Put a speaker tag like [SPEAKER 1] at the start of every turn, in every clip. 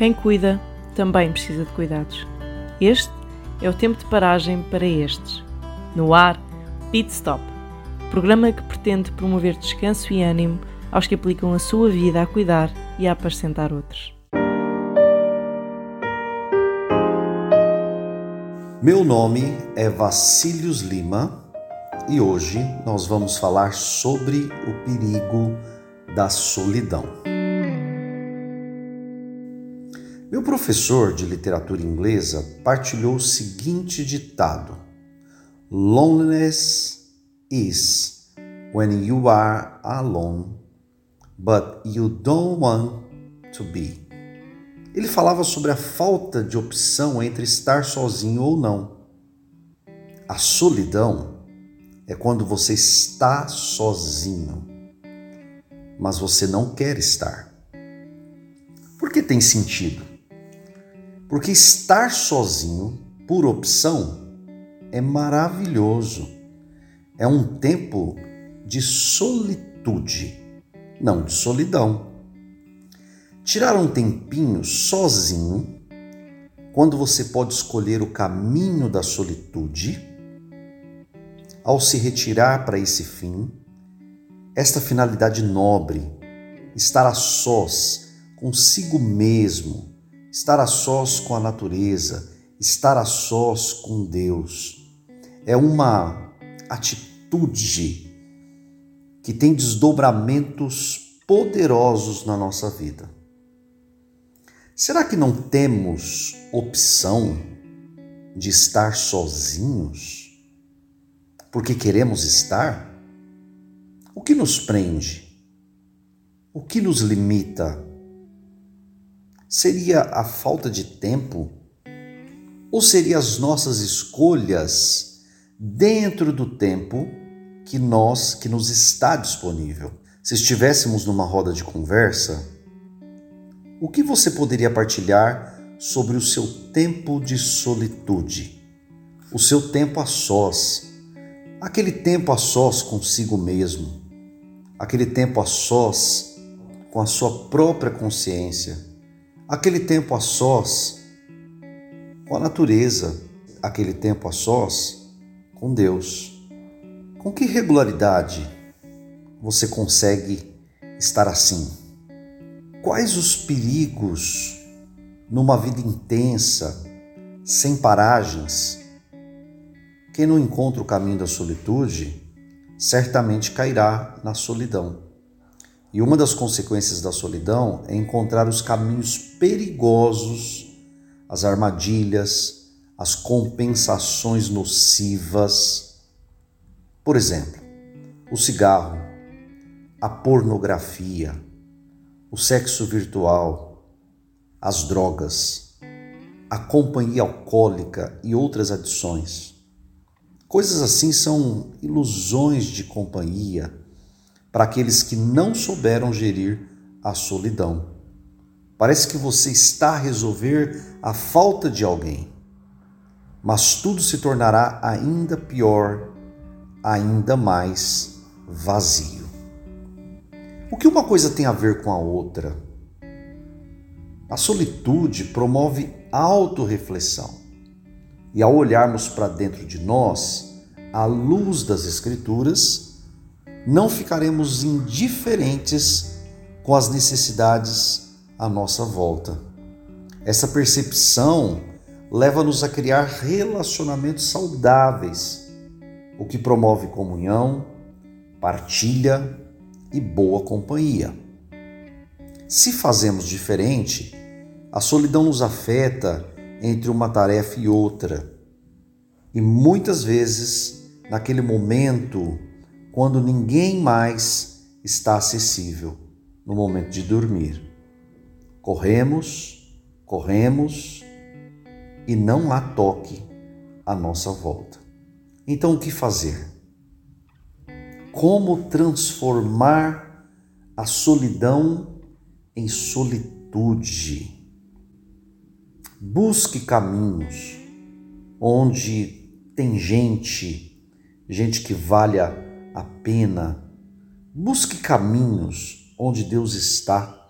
[SPEAKER 1] Quem cuida também precisa de cuidados. Este é o tempo de paragem para estes. No ar, Pit Stop, programa que pretende promover descanso e ânimo aos que aplicam a sua vida a cuidar e a apacentar outros.
[SPEAKER 2] Meu nome é Vacílios Lima e hoje nós vamos falar sobre o perigo da solidão. Meu professor de literatura inglesa partilhou o seguinte ditado: Loneliness is when you are alone, but you don't want to be. Ele falava sobre a falta de opção entre estar sozinho ou não. A solidão é quando você está sozinho, mas você não quer estar. Por que tem sentido? Porque estar sozinho, por opção, é maravilhoso. É um tempo de solitude, não de solidão. Tirar um tempinho sozinho, quando você pode escolher o caminho da solitude, ao se retirar para esse fim, esta finalidade nobre, estar a sós consigo mesmo, estar a sós com a natureza, estar a sós com Deus, é uma atitude que tem desdobramentos poderosos na nossa vida. Será que não temos opção de estar sozinhos porque queremos estar? O que nos prende? O que nos limita? Seria a falta de tempo? Ou seria as nossas escolhas dentro do tempo que nós que nos está disponível? Se estivéssemos numa roda de conversa, o que você poderia partilhar sobre o seu tempo de solitude? O seu tempo a sós, aquele tempo a sós consigo mesmo, aquele tempo a sós com a sua própria consciência, aquele tempo a sós com a natureza, aquele tempo a sós com Deus. Com que regularidade você consegue estar assim? Quais os perigos numa vida intensa, sem paragens? Quem não encontra o caminho da solitude, certamente cairá na solidão. E uma das consequências da solidão é encontrar os caminhos perigosos, as armadilhas, as compensações nocivas. Por exemplo, o cigarro, a pornografia, o sexo virtual, as drogas, a companhia alcoólica e outras adições. Coisas assim são ilusões de companhia para aqueles que não souberam gerir a solidão. Parece que você está a resolver a falta de alguém, mas tudo se tornará ainda pior, ainda mais vazio. O que uma coisa tem a ver com a outra? A solitude promove autorreflexão. E ao olharmos para dentro de nós, à luz das Escrituras, não ficaremos indiferentes com as necessidades à nossa volta. Essa percepção leva-nos a criar relacionamentos saudáveis, o que promove comunhão, partilha e boa companhia. Se fazemos diferente, a solidão nos afeta entre uma tarefa e outra. E muitas vezes, naquele momento, quando ninguém mais está acessível, no momento de dormir, corremos, corremos e não há toque à nossa volta. Então, o que fazer? como transformar a solidão em solitude. Busque caminhos onde tem gente, gente que valha a pena. Busque caminhos onde Deus está.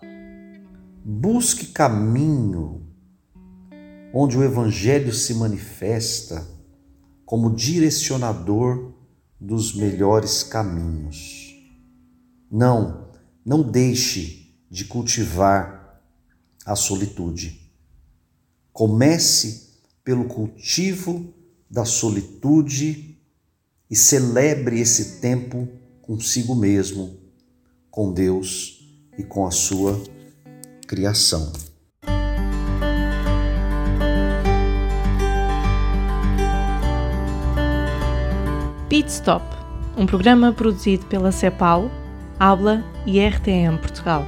[SPEAKER 2] Busque caminho onde o Evangelho se manifesta como direcionador dos melhores caminhos. Não, não deixe de cultivar a solitude. Comece pelo cultivo da solitude e celebre esse tempo consigo mesmo, com Deus e com a sua criação.
[SPEAKER 1] Pit Stop, um programa produzido pela CEPAL, Habla e RTM Portugal.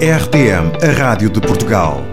[SPEAKER 3] RTM, a Rádio de Portugal.